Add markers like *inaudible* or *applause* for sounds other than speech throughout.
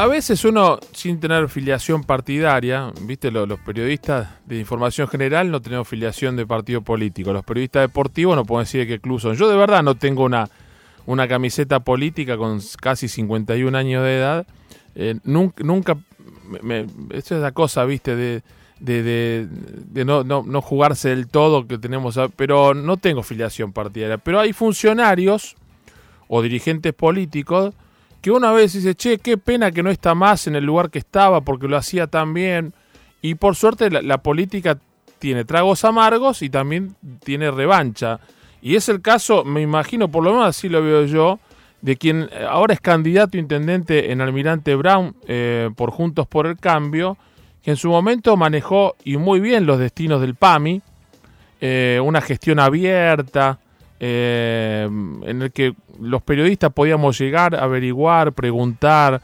a veces uno, sin tener filiación partidaria, viste, los, periodistas de información general no tenemos filiación de partido político. Los periodistas deportivos no pueden decir de qué club son. Yo de verdad no tengo una, una camiseta política con casi 51 años de edad. Eh, nunca me, esto es la cosa, viste, de, de, de, no, no, no, jugarse del todo que tenemos, pero no tengo filiación partidaria. Pero hay funcionarios o dirigentes políticos que una vez dice, che, qué pena que no está más en el lugar que estaba porque lo hacía tan bien. Y por suerte la, política tiene tragos amargos y también tiene revancha. Y es el caso, me imagino, por lo menos así lo veo yo, de quien eh, ahora es candidato intendente en Almirante Brown eh, por Juntos por el Cambio, que en su momento manejó y muy bien los destinos del PAMI, eh, una gestión abierta, eh, en el que los periodistas podíamos llegar, averiguar, preguntar,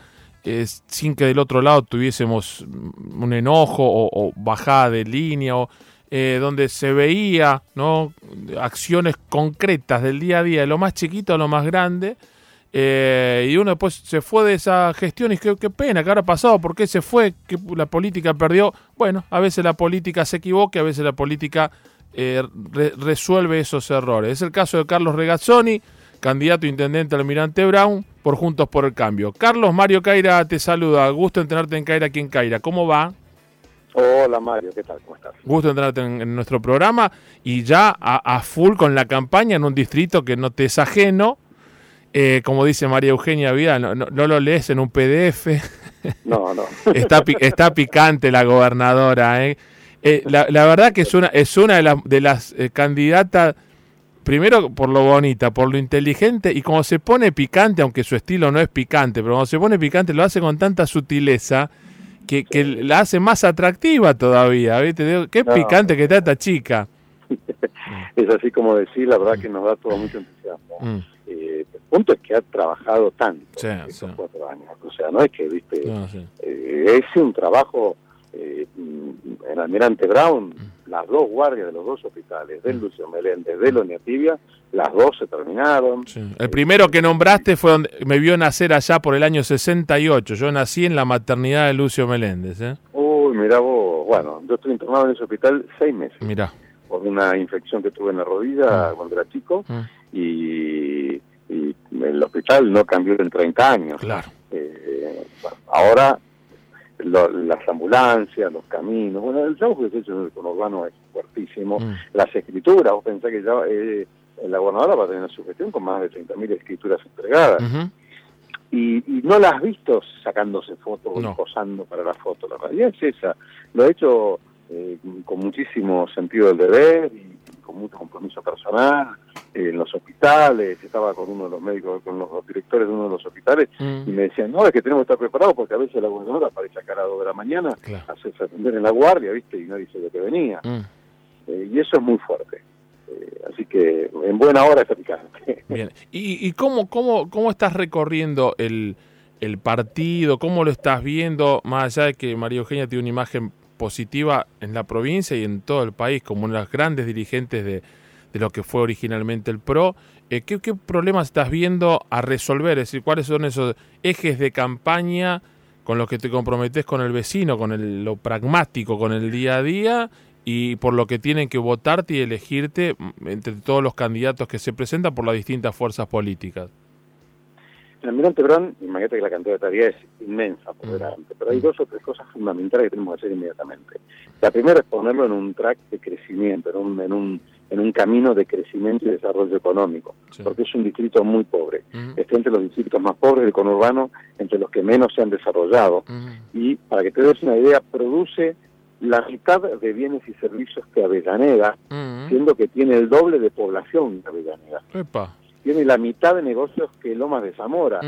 sin que del otro lado tuviésemos un enojo o, bajada de línea, o, donde se veía ¿no? acciones concretas del día a día, de lo más chiquito a lo más grande. Y uno después se fue de esa gestión y qué, qué pena, que ahora ha pasado, ¿por qué se fue? que la política perdió? Bueno, a veces la política se equivoca, a veces la política eh, resuelve esos errores. Es el caso de Carlos Regazzoni, candidato a intendente Almirante Brown, por Juntos por el Cambio. Carlos Mario Caira te saluda. Gusto en tenerte en Caira aquí en Caira. ¿Cómo va? Hola Mario, ¿qué tal? ¿Cómo estás? Gusto en tenerte en, nuestro programa y ya a, full con la campaña en un distrito que no te es ajeno. Eh, como dice María Eugenia Vidal, no, no, lo lees en un PDF. *laughs* No, no. *laughs* está, está picante la gobernadora, ¿eh? Eh, la, verdad que es una, es una de, las eh, candidatas, primero por lo bonita, por lo inteligente, y como se pone picante, aunque su estilo no es picante, pero cuando se pone picante lo hace con tanta sutileza que, la hace más atractiva todavía. ¿viste? Qué picante que está esta chica. Es así como decir, la verdad que nos da todo mucho entusiasmo. Mm. Eh, el punto es que ha trabajado tanto estos cuatro años. O sea, no es que, viste, es un trabajo eh, en Almirante Brown, mm. las dos guardias de los dos hospitales, del mm. Lucio Meléndez, de Tibia, las dos se terminaron. El primero que nombraste fue donde me vio nacer allá por el año 68. Yo nací en la maternidad de Lucio Meléndez. ¿eh? Uy, mira vos, bueno, yo estuve internado en ese hospital seis meses. Mira. Por una infección que tuve en la rodilla mm. cuando era chico. Y, el hospital no cambió en 30 años. Claro. Eh, ahora las ambulancias, los caminos, bueno, el trabajo que se ha hecho en el conurbano es fuertísimo, mm. las escrituras, vos pensás que ya eh, la gobernadora va a tener su gestión con más de 30.000 escrituras entregadas. y, no las has visto sacándose fotos o posando para la foto, la realidad es esa. Lo ha hecho eh, con muchísimo sentido del deber y con mucho compromiso personal en los hospitales, estaba con uno de los médicos, con los directores de uno de los hospitales, mm. y me decían, no, es que tenemos que estar preparados porque a veces la gobernadora aparece acá a las 2 de la mañana, hace atender en la guardia, ¿viste? Y nadie sabe que venía. Mm. Eh, y eso es muy fuerte. Eh, así que en buena hora está picante. Bien. ¿Y, y cómo, cómo, cómo estás recorriendo el, el partido? ¿Cómo lo estás viendo? Más allá de que María Eugenia tiene una imagen positiva en la provincia y en todo el país como una de las grandes dirigentes de de lo que fue originalmente el PRO. Eh, ¿qué, problemas estás viendo a resolver? Es decir, ¿cuáles son esos ejes de campaña con los que te comprometes con el vecino, con el, lo pragmático, con el día a día y por lo que tienen que votarte y elegirte mm, entre todos los candidatos que se presentan por las distintas fuerzas políticas? En Almirante Brown, imagínate que la cantidad de tareas es inmensa por mm. delante, pero hay mm. dos o tres cosas fundamentales que tenemos que hacer inmediatamente. La primera es ponerlo en un track de crecimiento, en un, en un en un camino de crecimiento y desarrollo económico, porque es un distrito muy pobre. Está entre los distritos más pobres del conurbano, entre los que menos se han desarrollado. Y para que te des una idea, produce la mitad de bienes y servicios que Avellaneda, siendo que tiene el doble de población que Avellaneda. Tiene la mitad de negocios que Lomas de Zamora,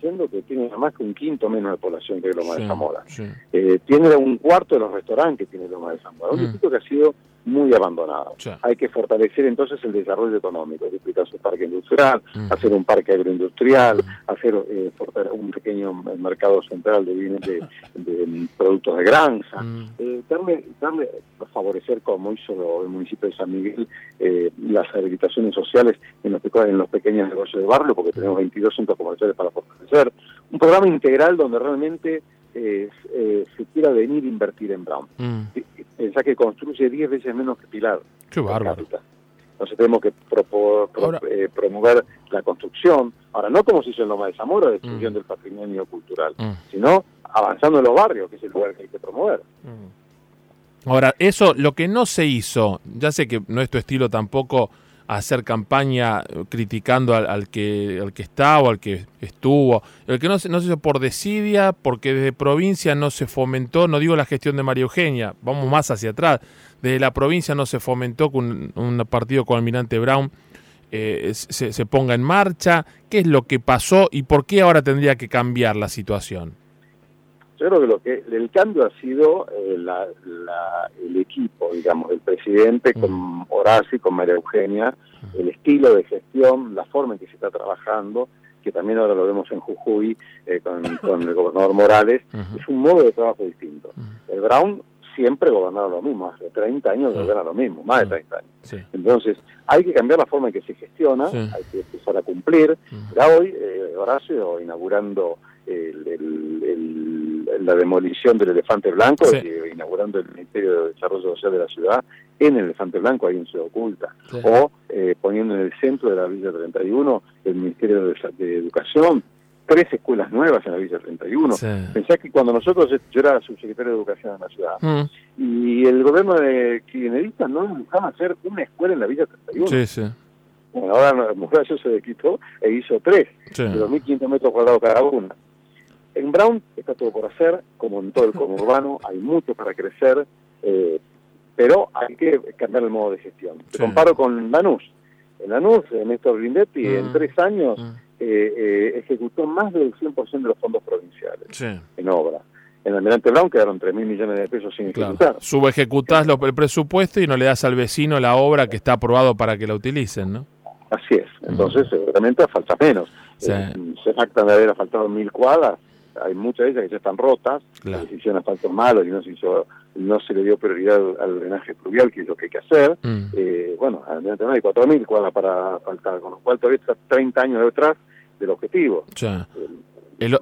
siendo que tiene más que un quinto menos de población que Lomas de Zamora. Eh, tiene un cuarto de los restaurantes que tiene Lomas de Zamora. Un distrito que ha sido muy abandonado. Hay que fortalecer entonces el desarrollo económico, duplicar su parque industrial, mm. hacer un parque agroindustrial, mm. hacer eh, un pequeño mercado central de bienes de, productos de granja, mm. eh, darle, darle, favorecer como hizo el municipio de San Miguel eh, las habilitaciones sociales en los, en los pequeños negocios de barrio, porque tenemos 22 centros comerciales para fortalecer, un programa integral donde realmente eh, se quiera venir a invertir en Brown. Mm. Pensá que construye 10 veces menos que Pilar. Qué bárbaro. Entonces tenemos que eh, promover la construcción, ahora no como se hizo en Loma de Zamora, destrucción mm. del patrimonio cultural, mm. sino avanzando en los barrios, que es el lugar que hay que promover. Ahora, eso, lo que no se hizo, ya sé que no es tu estilo tampoco hacer campaña eh, criticando al, que, al que está o al que estuvo. El que no se, no se hizo por desidia, porque desde provincia no se fomentó, no digo la gestión de María Eugenia, vamos más hacia atrás, desde la provincia no se fomentó con un, partido con Almirante Brown eh, se ponga en marcha. ¿Qué es lo que pasó y por qué ahora tendría que cambiar la situación? Yo creo que lo que el cambio ha sido eh, el equipo, digamos, el presidente con Horacio y con María Eugenia, el estilo de gestión, la forma en que se está trabajando, que también ahora lo vemos en Jujuy eh, con, el gobernador Morales, es un modo de trabajo distinto. El Brown siempre gobernaba lo mismo, hace 30 años gobierna lo mismo, más de 30 años. Entonces, hay que cambiar la forma en que se gestiona, hay que empezar a cumplir. Ya hoy, eh, Horacio, inaugurando la demolición del Elefante Blanco, inaugurando el Ministerio de Desarrollo Social de la ciudad en el Elefante Blanco, ahí en Ciudad Oculta, o eh, poniendo en el centro de la Villa 31 el Ministerio de, Educación, tres escuelas nuevas en la Villa 31. Pensá que cuando nosotros, yo era subsecretario de Educación en la ciudad, mm. y el gobierno de kirchnerista no dejaba hacer una escuela en la Villa 31. Sí, sí. Bueno, ahora Murallo se quitó e hizo tres, de 2.500 metros cuadrados cada una. En Brown está todo por hacer, como en todo el conurbano, *laughs* hay mucho para crecer, eh, pero hay que cambiar el modo de gestión. Te comparo con Lanús. En Lanús, Néstor Grindetti, en mm. tres años mm. eh, eh, ejecutó más del 100% de los fondos provinciales en obra. En Almirante Brown quedaron 3 mil millones de pesos sin ejecutar. Subejecutás el presupuesto y no le das al vecino la obra que está aprobado para que la utilicen, ¿no? Así es. Entonces, seguramente falta menos. se jactan de haber faltado mil cuadras hay muchas de ellas que ya están rotas, la decisión asfaltos malos y no se hizo, no se le dio prioridad al, drenaje pluvial, que es lo que hay que hacer. Mm. Eh, bueno, al menos hay 4.000 cuadras para faltar, con lo cual todavía está 30 años detrás del objetivo. Ya. El,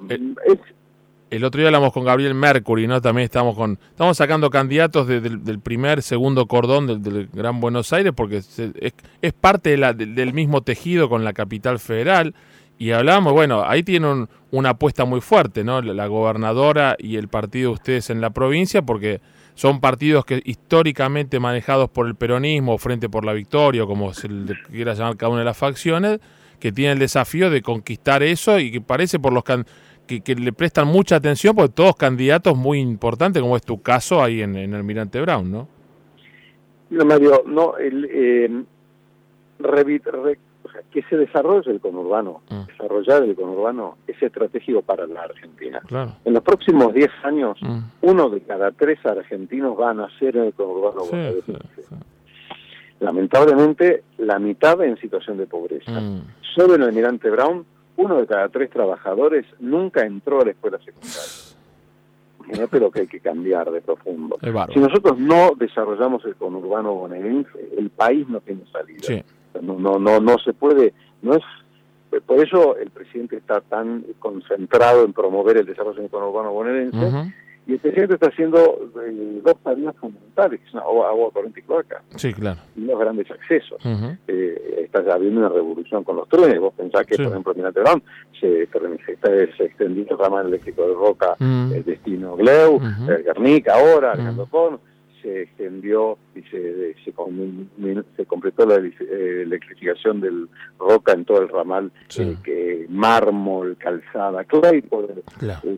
el, otro día hablamos con Gabriel Mercury, ¿no? También estamos con estamos sacando candidatos del, primer, segundo cordón del, Gran Buenos Aires, porque es, es, parte de la, del mismo tejido con la capital federal. Y hablamos, bueno, ahí tienen una apuesta muy fuerte, ¿no? La, gobernadora y el partido de ustedes en la provincia, porque son partidos que históricamente manejados por el peronismo, Frente por la Victoria, como se le quiera llamar cada una de las facciones, que tienen el desafío de conquistar eso y que parece por los que, que, le prestan mucha atención, porque todos candidatos muy importantes, como es tu caso ahí en, en Almirante Brown, ¿no? No, Mario, no, el, eh, que se desarrolle el conurbano, mm. desarrollar el conurbano es estratégico para la Argentina. En los próximos 10 años, mm. uno de cada tres argentinos va a nacer en el conurbano. Lamentablemente, la mitad en situación de pobreza. Mm. Solo en el Almirante Brown, uno de cada tres trabajadores nunca entró a la escuela secundaria. Imagínate lo que hay que cambiar de profundo. Si nosotros no desarrollamos el conurbano bonaerense, el país no tiene salida. No, no, no, no se puede, no es por eso el presidente está tan concentrado en promover el desarrollo urbano bonaerense y el presidente está haciendo eh, dos tareas fundamentales, que son agua, corriente y cloaca. Sí, claro. Y los grandes accesos. eh, está habiendo una revolución con los trenes. Vos pensás que, por ejemplo, en Terán se, se, se extendió el ramal eléctrico de Roca, el destino Gleu, el Guernica ahora, Alejandro Pon se extendió y se, se, completó la eh, electrificación del Roca en todo el ramal, eh, que mármol, calzada, clay, eh,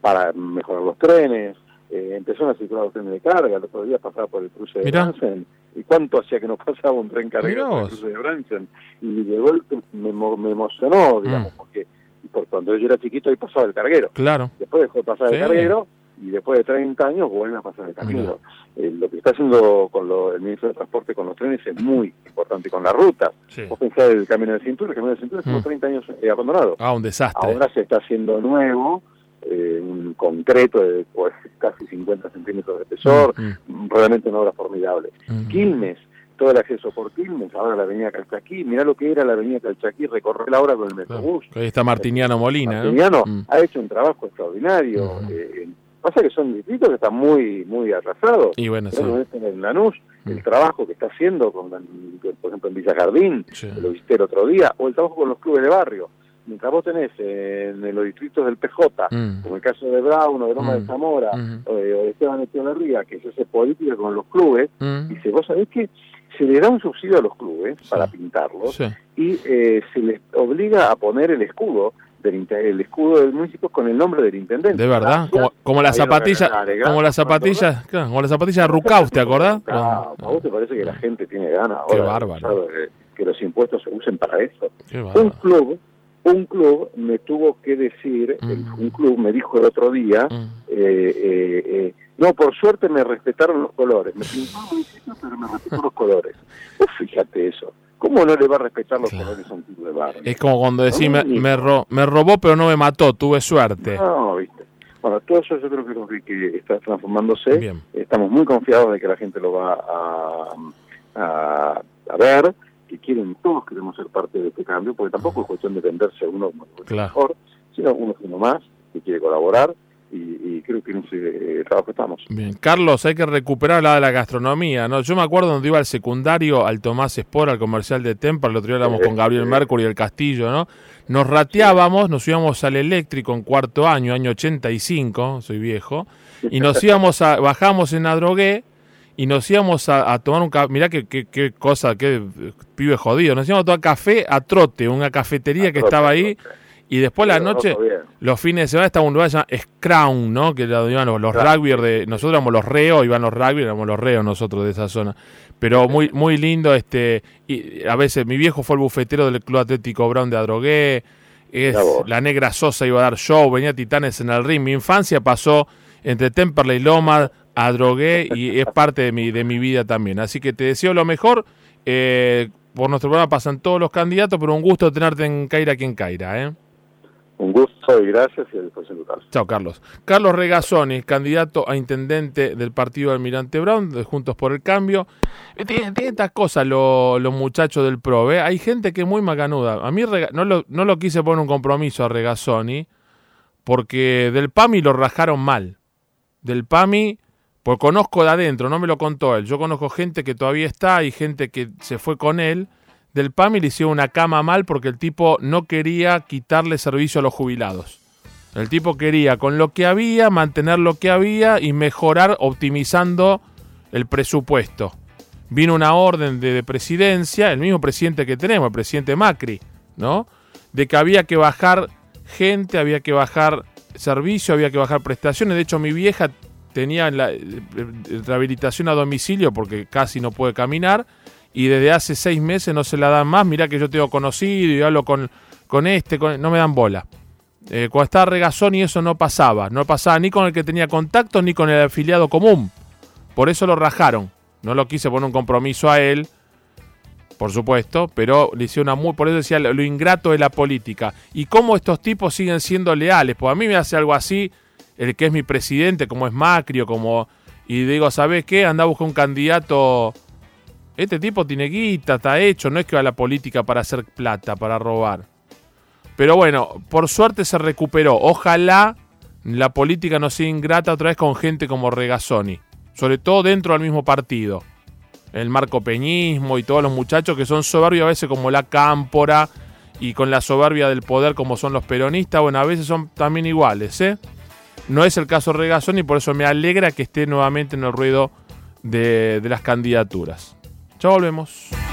para mejorar los trenes. empezó a circular los trenes de carga, el otro día pasaba por el cruce de Bransen. ¿Y cuánto hacía que no pasaba un tren cargado por el cruce de Bransen? Y llegó el, me, me emocionó, digamos, mm. porque por cuando yo era chiquito ahí pasaba el carguero. Claro. Después dejó de pasar el carguero y después de 30 años vuelve a pasar el camino. Eh, lo que está haciendo con el ministro de Transporte con los trenes es muy importante, con la ruta. Vos pensás el camino de cintura, el camino de cintura estuvo 30 mm. años eh, abandonado. Ah, un desastre. Ahora se está haciendo nuevo, eh, un concreto de pues, casi 50 centímetros de espesor, mm, mm. realmente una obra formidable. Quilmes, todo el acceso por Quilmes, ahora la avenida Calchaquí, mirá lo que era la avenida Calchaquí, recorrer la hora con el Metrobús. Ahí está Martiniano Molina. Martiniano ha hecho un trabajo extraordinario. Eh, pasa que son distritos que están muy muy atrasados. Y bueno, sí. en Lanús, el trabajo que está haciendo, con, por ejemplo, en Villa Jardín, lo visité el otro día, o el trabajo con los clubes de barrio mientras vos tenés en, los distritos del PJ, mm. como el caso de Brown o de Loma de mm. Zamora, mm. o, de, Esteban Echeverría, que se hace política con los clubes, dice, vos sabés que se le da un subsidio a los clubes para pintarlos y eh, se les obliga a poner el escudo del el escudo del municipio con el nombre del intendente. De verdad, como, como la zapatilla, como la zapatilla, como la zapatilla de Rucaus, ¿te acordás? *laughs* ¿A vos te parece que la gente tiene ganas ahora? Qué bárbaro. Que los impuestos se usen para eso. Un club un club me tuvo que decir, mm. un club me dijo el otro día, mm. eh, eh, eh, no, por suerte me respetaron los colores, me *laughs* municipio, pero me respetó los colores. Pues fíjate eso. ¿Cómo no le va a respetar los colores a un club de barrio? Es como cuando decís, me, me, robó pero no me mató, tuve suerte. No, viste. Bueno, todo eso yo creo que, que está transformándose. Estamos muy confiados de que la gente lo va a, a, a ver que quieren, todos queremos ser parte de este cambio, porque tampoco es cuestión de venderse uno mejor, sino uno uno más, que quiere colaborar, y, creo que en ese trabajo estamos. Bien, Carlos, hay que recuperar la de la gastronomía, ¿no? Yo me acuerdo cuando iba al secundario, al Tomás Espora, al comercial de Tempa, el otro día hablamos con Gabriel Mercury y el Castillo, ¿no? Nos rateábamos, nos íbamos al eléctrico en cuarto año, año 85, soy viejo, y nos *laughs* íbamos a, bajamos en Adrogué, y nos íbamos a, tomar un café, mirá qué, qué, cosa, qué pibe jodido, nos íbamos a tomar café a trote, una cafetería que estaba ahí, y después la noche, los fines de semana estaba un lugar llamado Scrown, ¿no? Que iban los, los de, nosotros éramos los reos, iban los rugby, éramos los reos nosotros de esa zona. Pero muy, muy lindo, este, y a veces mi viejo fue el bufetero del Club Atlético Brown de Adrogué, es, la negra Sosa iba a dar show, venía Titanes en el ring, mi infancia pasó entre Temperley y Loma, adrogué y es *laughs* parte de mi, de mi vida también. Así que te deseo lo mejor. Eh, por nuestro programa pasan todos los candidatos, pero un gusto tenerte en Caira quien Caira. ¿eh? Un gusto y gracias y después Chao, Carlos. Carlos Regazzoni, candidato a intendente del partido Almirante Brown, de Juntos por el Cambio. Eh, tiene, estas cosas los muchachos del PRO. ¿eh? Hay gente que es muy macanuda. A mí no lo, no lo quise poner un compromiso a Regazzoni, porque del PAMI lo rajaron mal. Del PAMI pues conozco de adentro, no me lo contó él. Yo conozco gente que todavía está y gente que se fue con él. Del PAMI le hicieron una cama mal porque el tipo no quería quitarle servicio a los jubilados. El tipo quería con lo que había, mantener lo que había y mejorar optimizando el presupuesto. Vino una orden de, de presidencia, el mismo presidente que tenemos, el presidente Macri, ¿no? De que había que bajar gente, había que bajar servicio, había que bajar prestaciones. De hecho, mi vieja tenía la eh, rehabilitación a domicilio porque casi no puede caminar y desde hace seis meses no se la dan más. Mirá que yo tengo conocido y hablo con, con este, no me dan bola. Eh, cuando estaba Regazón y eso no pasaba. No pasaba ni con el que tenía contacto ni con el afiliado común. Por eso lo rajaron. No lo quise poner un compromiso a él, por supuesto, pero le hice una muy. Por eso decía lo, lo ingrato de la política. Y cómo estos tipos siguen siendo leales. Pues a mí me hace algo así el que es mi presidente, como es Macri o como... Y digo, ¿sabes qué? Anda a buscar un candidato... Este tipo tiene guita, está hecho, no es que va a la política para hacer plata, para robar. Pero bueno, por suerte se recuperó. Ojalá la política no sea ingrata otra vez con gente como Regazzoni. Sobre todo dentro del mismo partido. El Marco Peñismo y todos los muchachos que son soberbios a veces como la Cámpora y con la soberbia del poder como son los peronistas. Bueno, a veces son también iguales, ¿eh? No es el caso Regazón y por eso me alegra que esté nuevamente en el ruido de las candidaturas. Chao, volvemos.